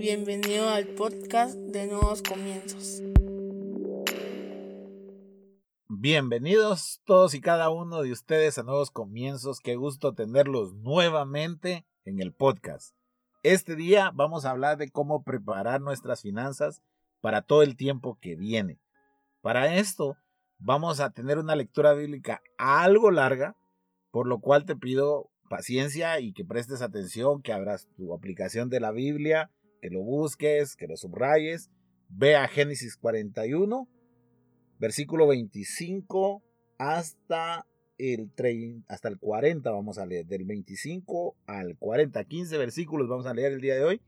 Bienvenido al podcast de Nuevos Comienzos. Bienvenidos todos y cada uno de ustedes a Nuevos Comienzos. Qué gusto tenerlos nuevamente en el podcast. Este día vamos a hablar de cómo preparar nuestras finanzas para todo el tiempo que viene. Para esto vamos a tener una lectura bíblica algo larga, por lo cual te pido paciencia y que prestes atención, que abras tu aplicación de la Biblia, que lo busques, que lo subrayes. Ve a Génesis 41, versículo 25 hasta el, 30, hasta el 40 vamos a leer, del 25 al 40, 15 versículos vamos a leer el día de hoy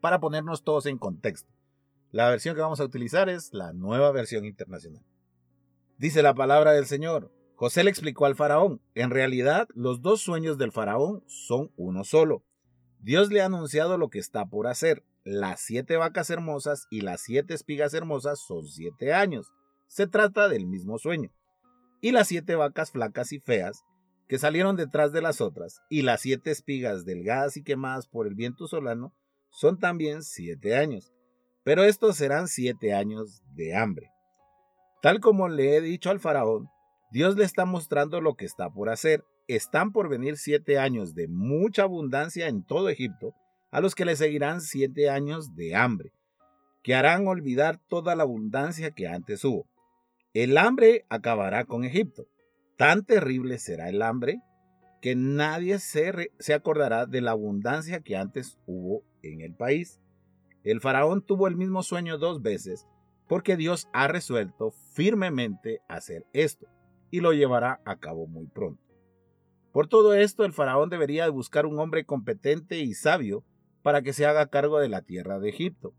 para ponernos todos en contexto. La versión que vamos a utilizar es la nueva versión internacional. Dice la palabra del Señor. José le explicó al faraón, en realidad los dos sueños del faraón son uno solo. Dios le ha anunciado lo que está por hacer. Las siete vacas hermosas y las siete espigas hermosas son siete años. Se trata del mismo sueño. Y las siete vacas flacas y feas, que salieron detrás de las otras, y las siete espigas delgadas y quemadas por el viento solano, son también siete años. Pero estos serán siete años de hambre. Tal como le he dicho al faraón, Dios le está mostrando lo que está por hacer. Están por venir siete años de mucha abundancia en todo Egipto, a los que le seguirán siete años de hambre, que harán olvidar toda la abundancia que antes hubo. El hambre acabará con Egipto. Tan terrible será el hambre que nadie se, se acordará de la abundancia que antes hubo en el país. El faraón tuvo el mismo sueño dos veces porque Dios ha resuelto firmemente hacer esto y lo llevará a cabo muy pronto. Por todo esto, el faraón debería buscar un hombre competente y sabio para que se haga cargo de la tierra de Egipto.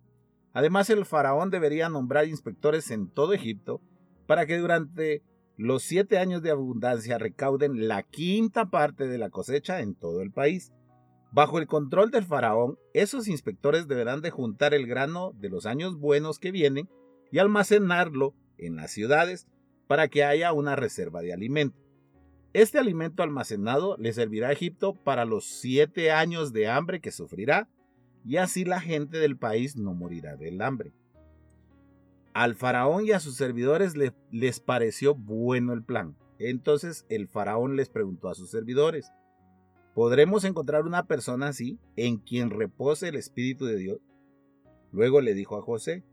Además, el faraón debería nombrar inspectores en todo Egipto para que durante los siete años de abundancia recauden la quinta parte de la cosecha en todo el país. Bajo el control del faraón, esos inspectores deberán de juntar el grano de los años buenos que vienen y almacenarlo en las ciudades para que haya una reserva de alimento. Este alimento almacenado le servirá a Egipto para los siete años de hambre que sufrirá, y así la gente del país no morirá del hambre. Al faraón y a sus servidores les pareció bueno el plan. Entonces el faraón les preguntó a sus servidores, ¿podremos encontrar una persona así en quien repose el Espíritu de Dios? Luego le dijo a José,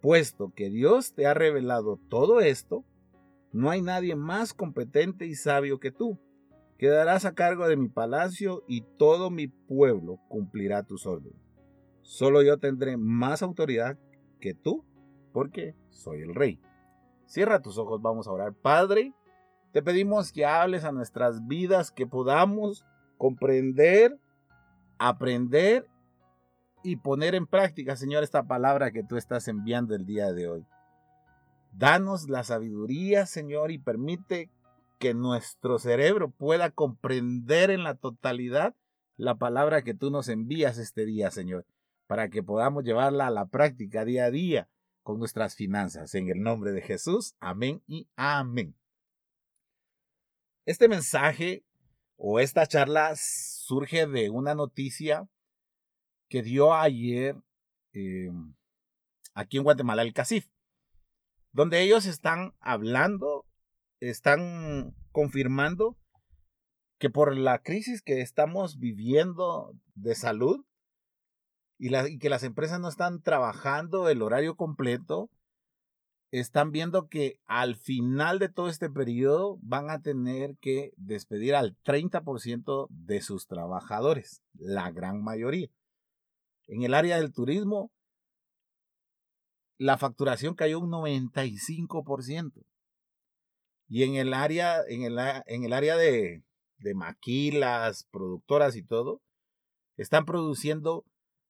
Puesto que Dios te ha revelado todo esto, no hay nadie más competente y sabio que tú. Quedarás a cargo de mi palacio y todo mi pueblo cumplirá tus órdenes. Solo yo tendré más autoridad que tú, porque soy el rey. Cierra tus ojos, vamos a orar. Padre, te pedimos que hables a nuestras vidas, que podamos comprender, aprender y poner en práctica, Señor, esta palabra que tú estás enviando el día de hoy. Danos la sabiduría, Señor, y permite que nuestro cerebro pueda comprender en la totalidad la palabra que tú nos envías este día, Señor, para que podamos llevarla a la práctica día a día con nuestras finanzas. En el nombre de Jesús, amén y amén. Este mensaje o esta charla surge de una noticia que dio ayer em, aquí en Guatemala el CACIF, donde ellos están hablando, están confirmando que por la crisis que estamos viviendo de salud y, y que las empresas no están trabajando el horario completo, están viendo que al final de todo este periodo van a tener que despedir al 30% de sus trabajadores, la gran mayoría. En el área del turismo, la facturación cayó un 95%. Y en el área, en el, en el área de, de maquilas, productoras y todo, están produciendo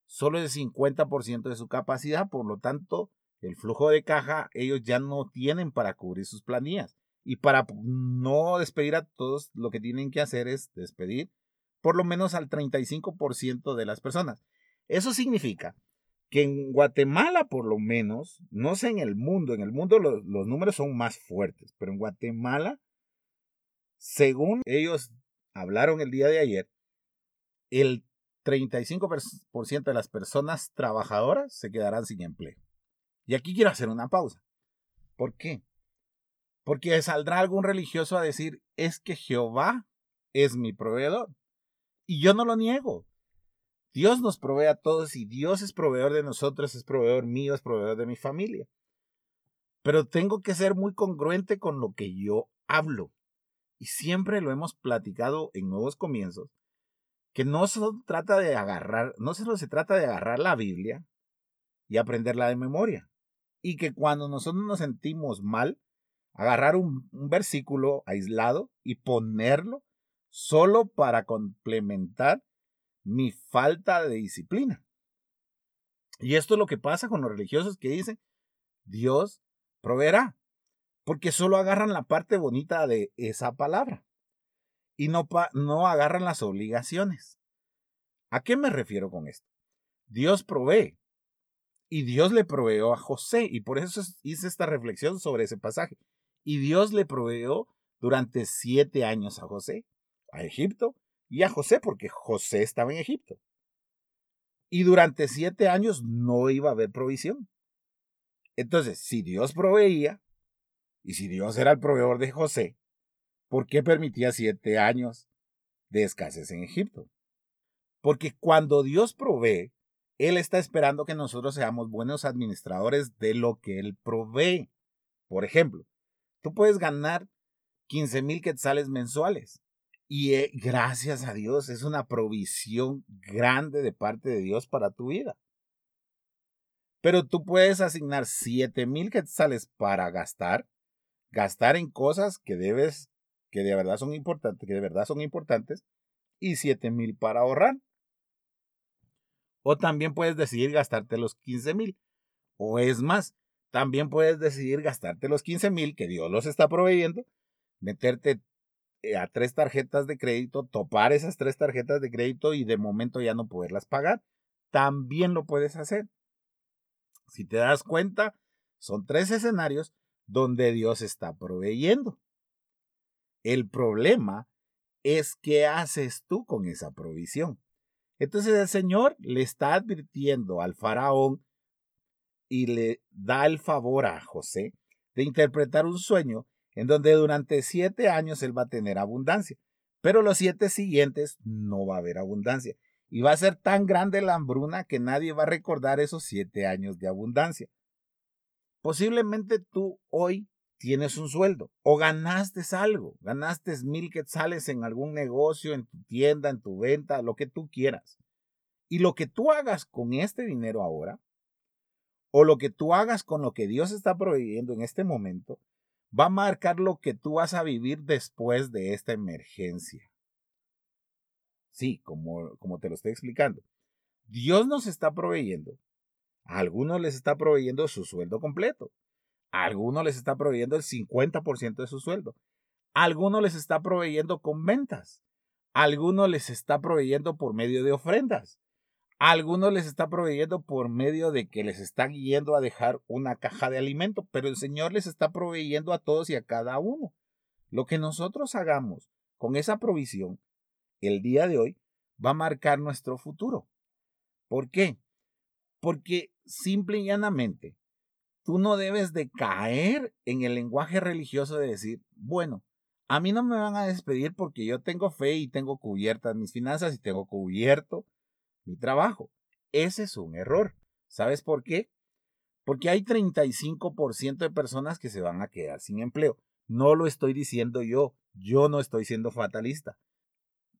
solo el 50% de su capacidad, por lo tanto, el flujo de caja ellos ya no tienen para cubrir sus planillas. Y para no despedir a todos, lo que tienen que hacer es despedir por lo menos al 35% de las personas. Eso significa que en Guatemala, por lo menos, no sé en el mundo, en el mundo los, números son más fuertes, pero en Guatemala, según ellos hablaron el día de ayer, el 35% de las personas trabajadoras se quedarán sin empleo. Y aquí quiero hacer una pausa. ¿Por qué? Porque saldrá algún religioso a decir, es que Jehová es mi proveedor. Y yo no lo niego. Dios nos provee a todos y Dios es proveedor de nosotros, es proveedor mío, es proveedor de mi familia. Pero tengo que ser muy congruente con lo que yo hablo. Y siempre lo hemos platicado en nuevos comienzos, que no se trata de agarrar, no solo se trata de agarrar la Biblia y aprenderla de memoria. Y que cuando nosotros nos sentimos mal, agarrar un, un versículo aislado y ponerlo solo para complementar mi falta de disciplina. Y esto es lo que pasa con los religiosos que dicen, Dios proveerá, porque solo agarran la parte bonita de esa palabra y no, no agarran las obligaciones. ¿A qué me refiero con esto? Dios provee y Dios le proveó a José y por eso hice esta reflexión sobre ese pasaje. Y Dios le proveó durante siete años a José, a Egipto, y a José, porque José estaba en Egipto. Y durante siete años no iba a haber provisión. Entonces, si Dios proveía, y si Dios era el proveedor de José, ¿por qué permitía siete años de escasez en Egipto? Porque cuando Dios provee, Él está esperando que nosotros seamos buenos administradores de lo que Él provee. Por ejemplo, tú puedes ganar 15 mil quetzales mensuales, y eh, gracias a Dios, es una provisión grande de parte de Dios para tu vida. Pero tú puedes asignar 7 mil quetzales para gastar, gastar en cosas que debes, que de verdad son importantes, que de verdad son importantes, y 7 mil para ahorrar. O también puedes decidir gastarte los 15 mil. O es más, también puedes decidir gastarte los 15 mil que Dios los está proveyendo, meterte a tres tarjetas de crédito, topar esas tres tarjetas de crédito y de momento ya no poderlas pagar. También lo puedes hacer. Si te das cuenta, son tres escenarios donde Dios está proveyendo. El problema es qué haces tú con esa provisión. Entonces el Señor le está advirtiendo al faraón y le da el favor a José de interpretar un sueño en donde durante siete años él va a tener abundancia, pero los siete siguientes no va a haber abundancia. Y va a ser tan grande la hambruna que nadie va a recordar esos siete años de abundancia. Posiblemente tú hoy tienes un sueldo o ganaste algo, ganaste mil quetzales en algún negocio, en tu tienda, en tu venta, lo que tú quieras. Y lo que tú hagas con este dinero ahora, o lo que tú hagas con lo que Dios está proveyendo en este momento, va a marcar lo que tú vas a vivir después de esta emergencia. Sí, como, como te lo estoy explicando. Dios nos está proveyendo. A algunos les está proveyendo su sueldo completo. A algunos les está proveyendo el 50% de su sueldo. A algunos les está proveyendo con ventas. A algunos les está proveyendo por medio de ofrendas algunos les está proveyendo por medio de que les está yendo a dejar una caja de alimento, pero el Señor les está proveyendo a todos y a cada uno. Lo que nosotros hagamos con esa provisión el día de hoy va a marcar nuestro futuro. ¿Por qué? Porque simple y llanamente tú no debes de caer en el lenguaje religioso de decir, bueno, a mí no me van a despedir porque yo tengo fe y tengo cubiertas mis finanzas y tengo cubierto mi trabajo. Ese es un error. ¿Sabes por qué? Porque hay 35% de personas que se van a quedar sin empleo. No lo estoy diciendo yo. Yo no estoy siendo fatalista.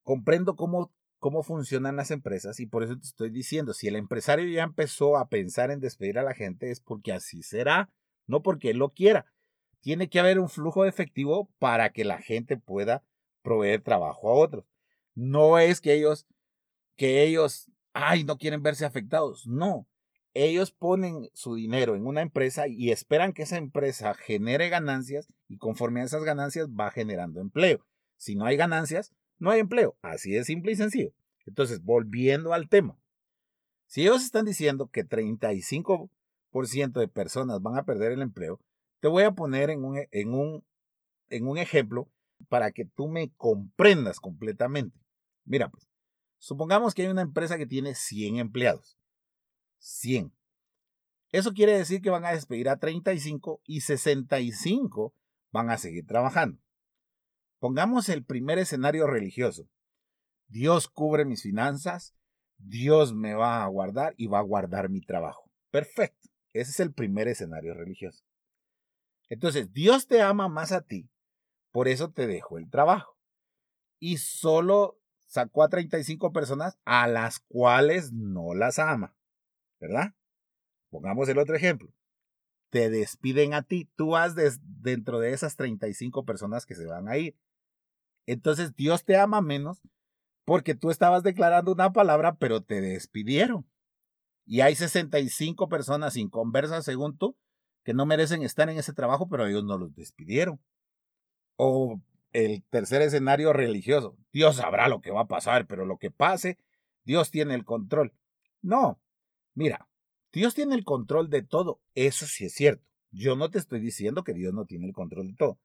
Comprendo cómo, cómo funcionan las empresas y por eso te estoy diciendo, si el empresario ya empezó a pensar en despedir a la gente es porque así será, no porque él lo quiera. Tiene que haber un flujo de efectivo para que la gente pueda proveer trabajo a otros. No es que ellos que ellos, ay, no quieren verse afectados. No, ellos ponen su dinero en una empresa y esperan que esa empresa genere ganancias y conforme a esas ganancias va generando empleo. Si no hay ganancias, no hay empleo. Así de simple y sencillo. Entonces, volviendo al tema. Si ellos están diciendo que 35% de personas van a perder el empleo, te voy a poner en un, en un, en un ejemplo para que tú me comprendas completamente. Mira, pues, Supongamos que hay una empresa que tiene 100 empleados. 100. Eso quiere decir que van a despedir a 35 y 65 van a seguir trabajando. Pongamos el primer escenario religioso. Dios cubre mis finanzas, Dios me va a guardar y va a guardar mi trabajo. Perfecto. Ese es el primer escenario religioso. Entonces, Dios te ama más a ti, por eso te dejó el trabajo. Y solo sacó a 35 personas a las cuales no las ama. ¿Verdad? Pongamos el otro ejemplo. Te despiden a ti, tú vas dentro de esas 35 personas que se van a ir. Entonces Dios te ama menos porque tú estabas declarando una palabra, pero te despidieron. Y hay 65 personas sin conversa, según tú, que no merecen estar en ese trabajo, pero ellos no los despidieron. O el tercer escenario religioso. Dios sabrá lo que va a pasar, pero lo que pase, Dios tiene el control. No, mira, Dios tiene el control de todo. Eso sí es cierto. Yo no te estoy diciendo que Dios no tiene el control de todo.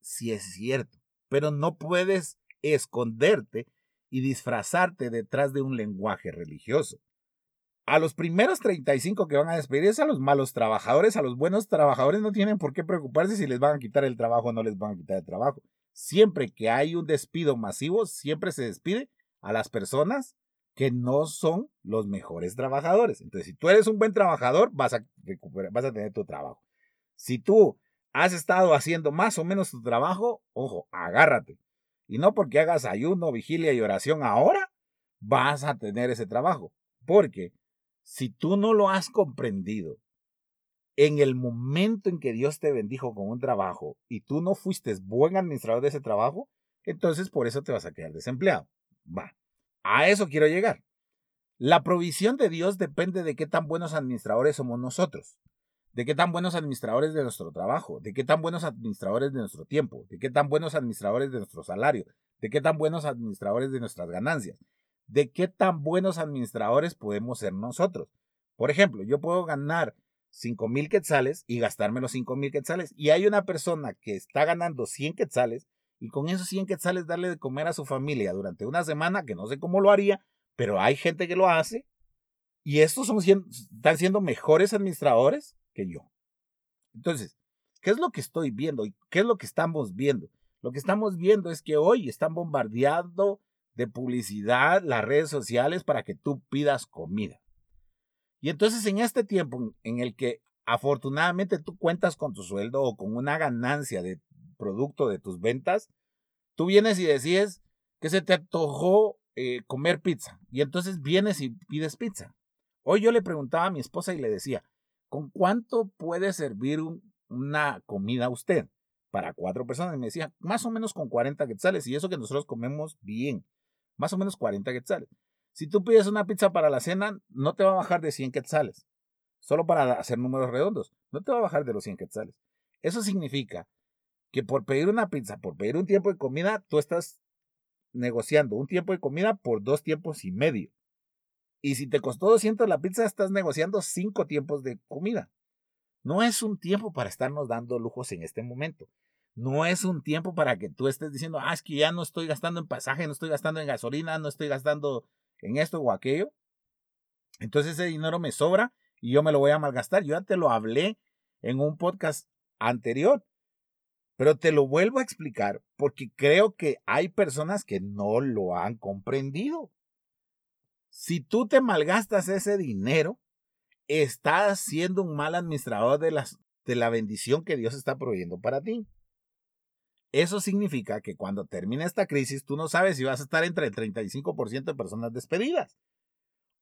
Sí es cierto. Pero no puedes esconderte y disfrazarte detrás de un lenguaje religioso. A los primeros 35 que van a despedirse, a los malos trabajadores, a los buenos trabajadores no tienen por qué preocuparse si les van a quitar el trabajo o no les van a quitar el trabajo. Siempre que hay un despido masivo, siempre se despide a las personas que no son los mejores trabajadores. Entonces, si tú eres un buen trabajador, vas a recuperar, vas a tener tu trabajo. Si tú has estado haciendo más o menos tu trabajo, ojo, agárrate. Y no porque hagas ayuno, vigilia y oración ahora, vas a tener ese trabajo. Porque si tú no lo has comprendido, en el momento en que Dios te bendijo con un trabajo y tú no fuiste buen administrador de ese trabajo, entonces por eso te vas a quedar desempleado. Va. A eso quiero llegar. La provisión de Dios depende de qué tan buenos administradores somos nosotros de qué tan buenos administradores de nuestro trabajo, de qué tan buenos administradores de nuestro tiempo, de qué tan buenos administradores de nuestro salario, de qué tan buenos administradores de nuestras ganancias, de qué tan buenos administradores podemos ser nosotros. Por ejemplo, yo puedo ganar 5 mil quetzales y gastarme los 5 mil quetzales. Y hay una persona que está ganando 100 quetzales y con esos 100 quetzales darle de comer a su familia durante una semana, que no sé cómo lo haría, pero hay gente que lo hace. Y estos son, están siendo mejores administradores que yo. Entonces, ¿qué es lo que estoy viendo y qué es lo que estamos viendo? Lo que estamos viendo es que hoy están bombardeando de publicidad las redes sociales para que tú pidas comida. Y entonces en este tiempo en el que afortunadamente tú cuentas con tu sueldo o con una ganancia de producto de tus ventas, tú vienes y decides que se te antojó eh, comer pizza. Y entonces vienes y pides pizza. Hoy yo le preguntaba a mi esposa y le decía, ¿con cuánto puede servir una comida usted? Para cuatro personas. Y me decía, más o menos con 40 quetzales. Y eso que nosotros comemos bien. Más o menos 40 quetzales. Si tú pides una pizza para la cena, no te va a bajar de 100 quetzales. Solo para hacer números redondos. No te va a bajar de los 100 quetzales. Eso significa que por pedir una pizza, por pedir un tiempo de comida, tú estás negociando un tiempo de comida por dos tiempos y medio. Y si te costó 200 la pizza, estás negociando cinco tiempos de comida. No es un tiempo para estarnos dando lujos en este momento. No es un tiempo para que tú estés diciendo, ah, es que ya no estoy gastando en pasaje, no estoy gastando en gasolina, no estoy gastando en esto o aquello. Entonces ese dinero me sobra y yo me lo voy a malgastar. Yo ya te lo hablé en un podcast anterior, pero te lo vuelvo a explicar porque creo que hay personas que no lo han comprendido. Si tú te malgastas ese dinero, estás siendo un mal administrador de, las, de la bendición que Dios está proveyendo para ti. Eso significa que cuando termine esta crisis, tú no sabes si vas a estar entre el 35% de personas despedidas.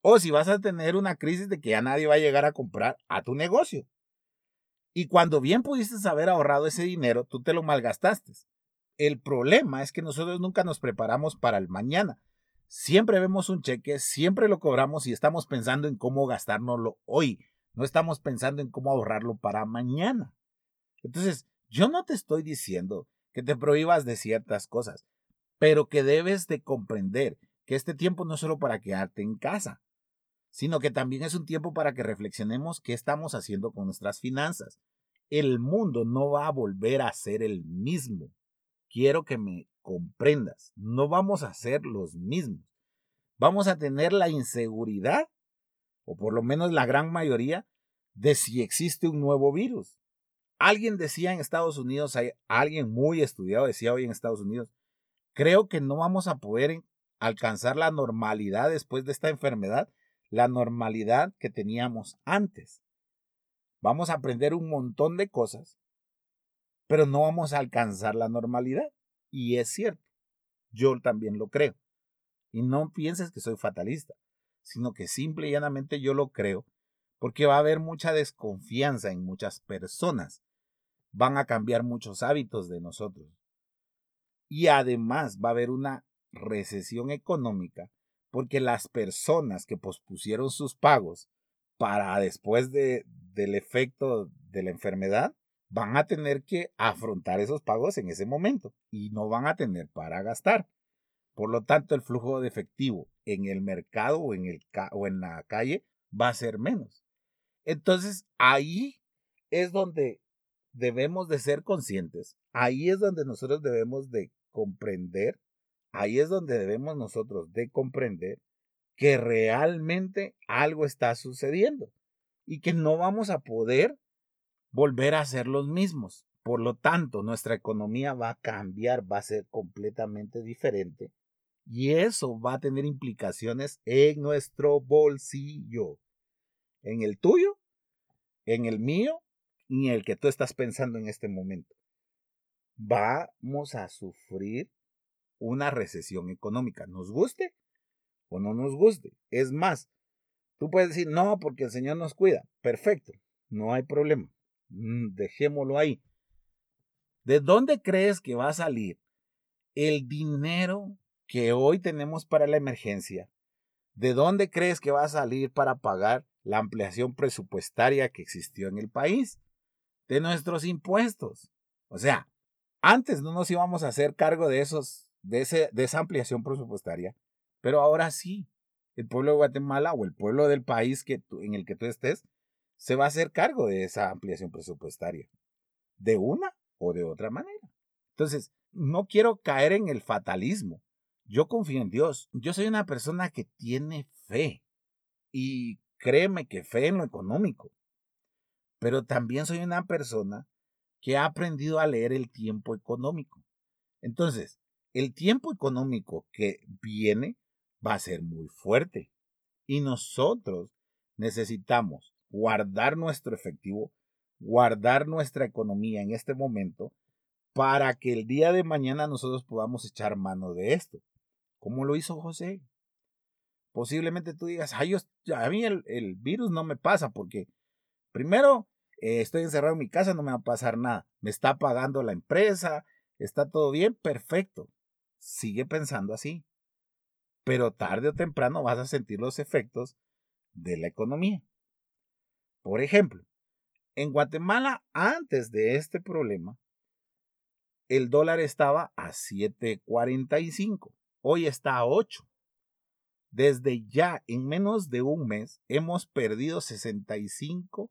O si vas a tener una crisis de que ya nadie va a llegar a comprar a tu negocio. Y cuando bien pudiste haber ahorrado ese dinero, tú te lo malgastaste. El problema es que nosotros nunca nos preparamos para el mañana. Siempre vemos un cheque, siempre lo cobramos y estamos pensando en cómo gastárnoslo hoy. No estamos pensando en cómo ahorrarlo para mañana. Entonces, yo no te estoy diciendo que te prohíbas de ciertas cosas, pero que debes de comprender que este tiempo no es solo para quedarte en casa, sino que también es un tiempo para que reflexionemos qué estamos haciendo con nuestras finanzas. El mundo no va a volver a ser el mismo. Quiero que me comprendas, no vamos a ser los mismos. vamos a tener la inseguridad, o por lo menos la gran mayoría, de si existe un nuevo virus. Alguien decía en Estados Unidos, hay alguien muy estudiado decía hoy en Estados Unidos, creo que no vamos a poder alcanzar la normalidad después de esta enfermedad, la normalidad que teníamos antes. Vamos a aprender un montón de cosas, pero no vamos a alcanzar la normalidad. Y es cierto, yo también lo creo. Y no pienses que soy fatalista, sino que simple y llanamente yo lo creo, porque va a haber mucha desconfianza en muchas personas. Van a cambiar muchos hábitos de nosotros. Y además va a haber una recesión económica, porque las personas que pospusieron sus pagos para después de, del efecto de la enfermedad, van a tener que afrontar esos pagos en ese momento y no van a tener para gastar. Por lo tanto, el flujo de efectivo en el mercado o en, el, o en la calle va a ser menos. Entonces, ahí es donde debemos de ser conscientes. Ahí es donde nosotros debemos de comprender. Ahí es donde debemos nosotros de comprender que realmente algo está sucediendo y que no vamos a poder volver a ser los mismos. Por lo tanto, nuestra economía va a cambiar, va a ser completamente diferente y eso va a tener implicaciones en nuestro bolsillo. En el tuyo, en el mío en el que tú estás pensando en este momento. Vamos a sufrir una recesión económica, nos guste o no nos guste. Es más, tú puedes decir, no, porque el Señor nos cuida. Perfecto, no hay problema. Mm, dejémoslo ahí. ¿De dónde crees que va a salir el dinero que hoy tenemos para la emergencia? ¿De dónde crees que va a salir para pagar la ampliación presupuestaria que existió en el país? De nuestros impuestos. O sea, antes no nos íbamos a hacer cargo de esos, de, ese, de esa ampliación presupuestaria, pero ahora sí. El pueblo de Guatemala o el pueblo del país que en el que tú estés se va a hacer cargo de esa ampliación presupuestaria, de una o de otra manera. Entonces, no quiero caer en el fatalismo. Yo confío en Dios. Yo soy una persona que tiene fe. Y créeme que fe en lo económico. Pero también soy una persona que ha aprendido a leer el tiempo económico. Entonces, el tiempo económico que viene va a ser muy fuerte. Y nosotros necesitamos guardar nuestro efectivo, guardar nuestra economía en este momento para que el día de mañana nosotros podamos echar mano de esto. ¿Cómo lo hizo José? Posiblemente tú digas, Ay, a mí el, virus no me pasa porque primero eh, estoy encerrado en mi casa, no me va a pasar nada. Me está pagando la empresa, está todo bien, perfecto. Sigue pensando así. Pero tarde o temprano vas a sentir los efectos de la economía. Por ejemplo, en Guatemala, antes de este problema, el dólar estaba a 7.45. Hoy está a 8. Desde ya, en menos de un mes, hemos perdido 65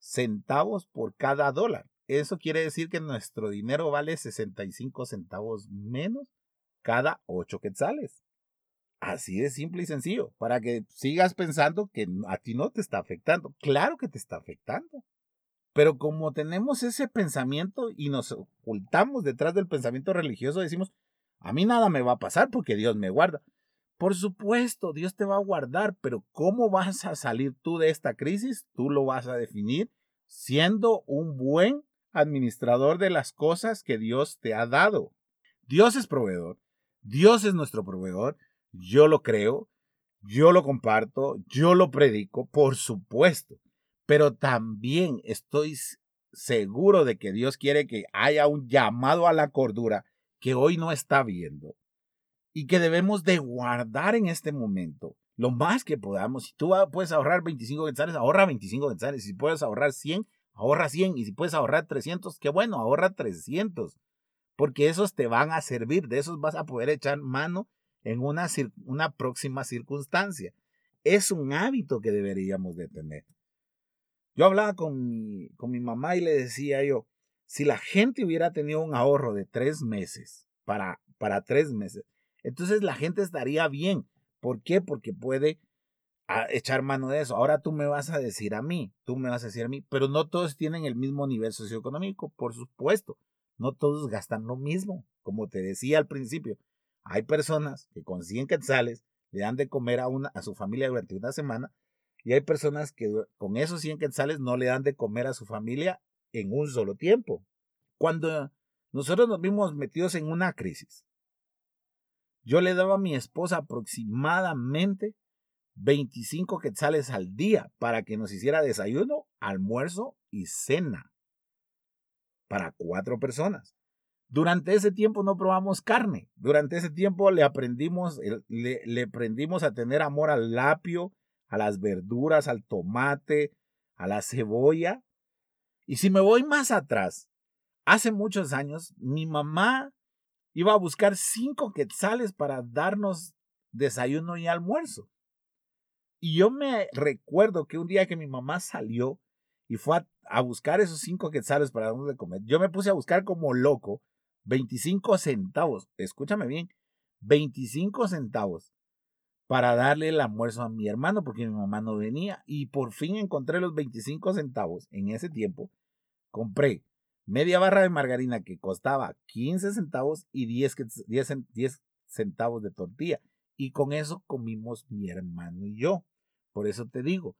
centavos por cada dólar. Eso quiere decir que nuestro dinero vale 65 centavos menos cada 8 quetzales. Así de simple y sencillo, para que sigas pensando que a ti no te está afectando. Claro que te está afectando. Pero como tenemos ese pensamiento y nos ocultamos detrás del pensamiento religioso, decimos, a mí nada me va a pasar porque Dios me guarda. Por supuesto, Dios te va a guardar, pero ¿cómo vas a salir tú de esta crisis? Tú lo vas a definir siendo un buen administrador de las cosas que Dios te ha dado. Dios es proveedor, Dios es nuestro proveedor, yo lo creo, yo lo comparto, yo lo predico, por supuesto, pero también estoy seguro de que Dios quiere que haya un llamado a la cordura que hoy no está viendo y que debemos de guardar en este momento lo más que podamos. Si tú puedes ahorrar 25 quetzales, ahorra 25 quetzales. Si puedes ahorrar 100, ahorra 100. Y si puedes ahorrar 300, qué bueno, ahorra 300. Porque esos te van a servir, de esos vas a poder echar mano en una, una próxima circunstancia. Es un hábito que deberíamos de tener. Yo hablaba con mi, con mi mamá y le decía yo, si la gente hubiera tenido un ahorro de tres meses para, para tres meses, entonces la gente estaría bien. ¿Por qué? Porque puede ah, echar mano de eso. Ahora tú me vas a decir a mí, tú me vas a decir a mí, pero no todos tienen el mismo nivel socioeconómico, por supuesto. No todos gastan lo mismo. Como te decía al principio, hay personas que con 100 quetzales le dan de comer a, una, a su familia durante una semana y hay personas que con esos 100 quetzales no le dan de comer a su familia en un solo tiempo. Cuando nosotros nos vimos metidos en una crisis, yo le daba a mi esposa aproximadamente 25 quetzales al día para que nos hiciera desayuno, almuerzo y cena para cuatro personas. Durante ese tiempo no probamos carne. Durante ese tiempo le aprendimos, le, aprendimos a tener amor al lapio, a las verduras, al tomate, a la cebolla. Y si me voy más atrás, hace muchos años, mi mamá iba a buscar cinco quetzales para darnos desayuno y almuerzo. Y yo me recuerdo que un día que mi mamá salió y fue a, buscar esos cinco quetzales para darnos de comer, yo me puse a buscar como loco 25 centavos, escúchame bien, 25 centavos para darle el almuerzo a mi hermano porque mi mamá no venía y por fin encontré los 25 centavos en ese tiempo. Compré media barra de margarina que costaba 15 centavos y 10, 10, centavos de tortilla. Y con eso comimos mi hermano y yo. Por eso te digo,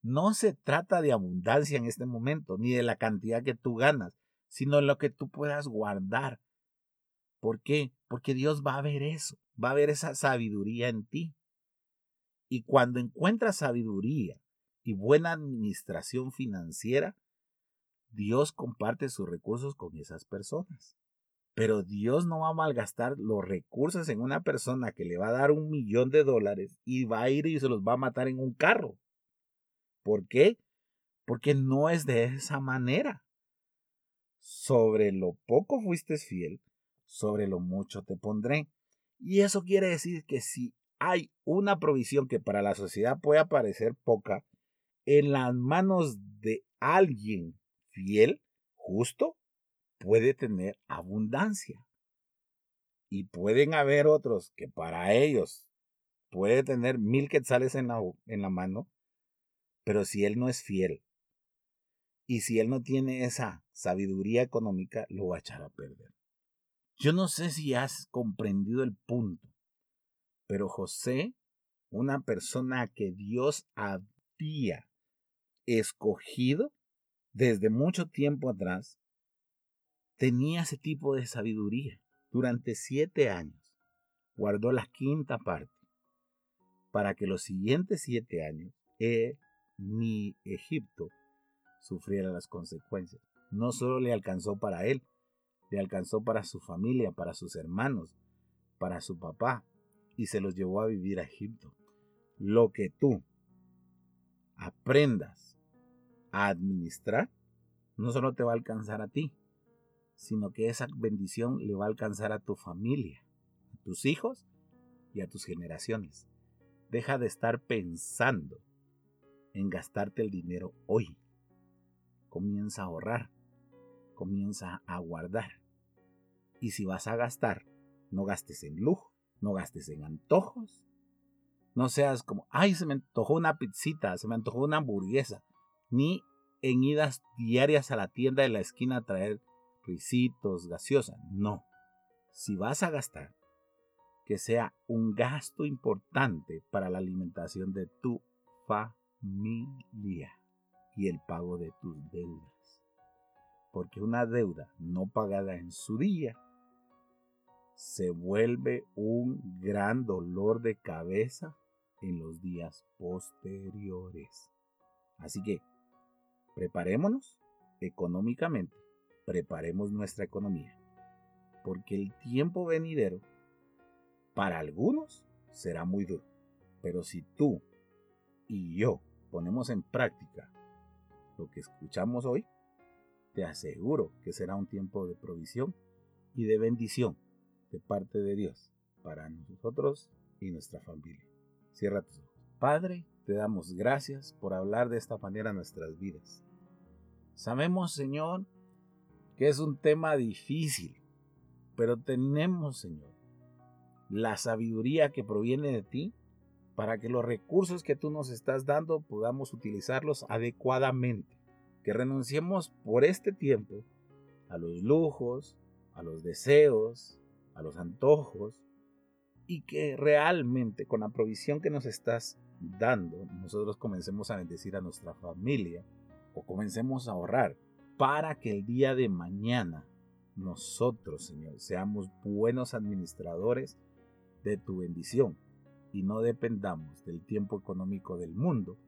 no se trata de abundancia en este momento, ni de la cantidad que tú ganas, sino de lo que tú puedas guardar. ¿Por qué? Porque Dios va a ver eso, va a ver esa sabiduría en ti. Y cuando encuentras sabiduría y buena administración financiera, Dios comparte sus recursos con esas personas. Pero Dios no va a malgastar los recursos en una persona que le va a dar un millón de dólares y va a ir y se los va a matar en un carro. ¿Por qué? Porque no es de esa manera. Sobre lo poco fuiste fiel, sobre lo mucho te pondré. Y eso quiere decir que si hay una provisión que para la sociedad puede parecer poca, en las manos de alguien fiel, justo, puede tener abundancia. Y pueden haber otros que para ellos puede tener mil quetzales en la, en la mano, pero si él no es fiel y si él no tiene esa sabiduría económica, lo va a echar a perder. Yo no sé si has comprendido el punto. Pero José, una persona que Dios había escogido desde mucho tiempo atrás, tenía ese tipo de sabiduría. Durante siete años guardó la quinta parte para que los siguientes siete años eh, Egipto sufriera las consecuencias. No solo le alcanzó para él, le alcanzó para su familia, para sus hermanos, para su papá, y se los llevó a vivir a Egipto. Lo que tú aprendas administrar, no solo te va a alcanzar a ti, sino que esa bendición le va a alcanzar a tu familia, a tus hijos y a tus generaciones. Deja de estar pensando en gastarte el dinero hoy. Comienza a ahorrar, comienza a guardar. Y si vas a gastar, no gastes en lujo, no gastes en antojos. No seas como, ay, se me antojó una pizzita, se me antojó una hamburguesa. Ni en idas diarias a la tienda de la esquina a traer risitos, gaseosa. No. Si vas a gastar, que sea un gasto importante para la alimentación de tu familia y el pago de tus deudas. Porque una deuda no pagada en su día se vuelve un gran dolor de cabeza en los días posteriores. Así que preparémonos económicamente, preparemos nuestra economía, porque el tiempo venidero para algunos será muy duro, pero si tú y yo ponemos en práctica lo que escuchamos hoy, te aseguro que será un tiempo de provisión y de bendición de parte de Dios para nosotros y nuestra familia. Cierra tus ojos. Padre, te damos gracias por hablar de esta manera nuestras vidas. Sabemos, Señor, que es un tema difícil, pero tenemos, Señor, la sabiduría que proviene de ti para que los recursos que tú nos estás dando podamos utilizarlos adecuadamente. Que renunciemos por este tiempo a los lujos, a los deseos, a los antojos, y que realmente con la provisión que nos estás dando, nosotros comencemos a bendecir a nuestra familia o comencemos a ahorrar para que el día de mañana nosotros, Señor, seamos buenos administradores de tu bendición y no dependamos del tiempo económico del mundo,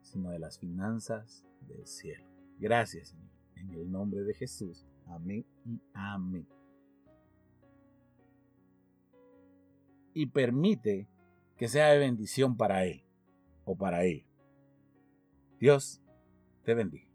sino de las finanzas del cielo. Gracias, Señor. En el nombre de Jesús. Amén y amén. Y permite que sea de bendición para Él o para ella. Dios te bendiga.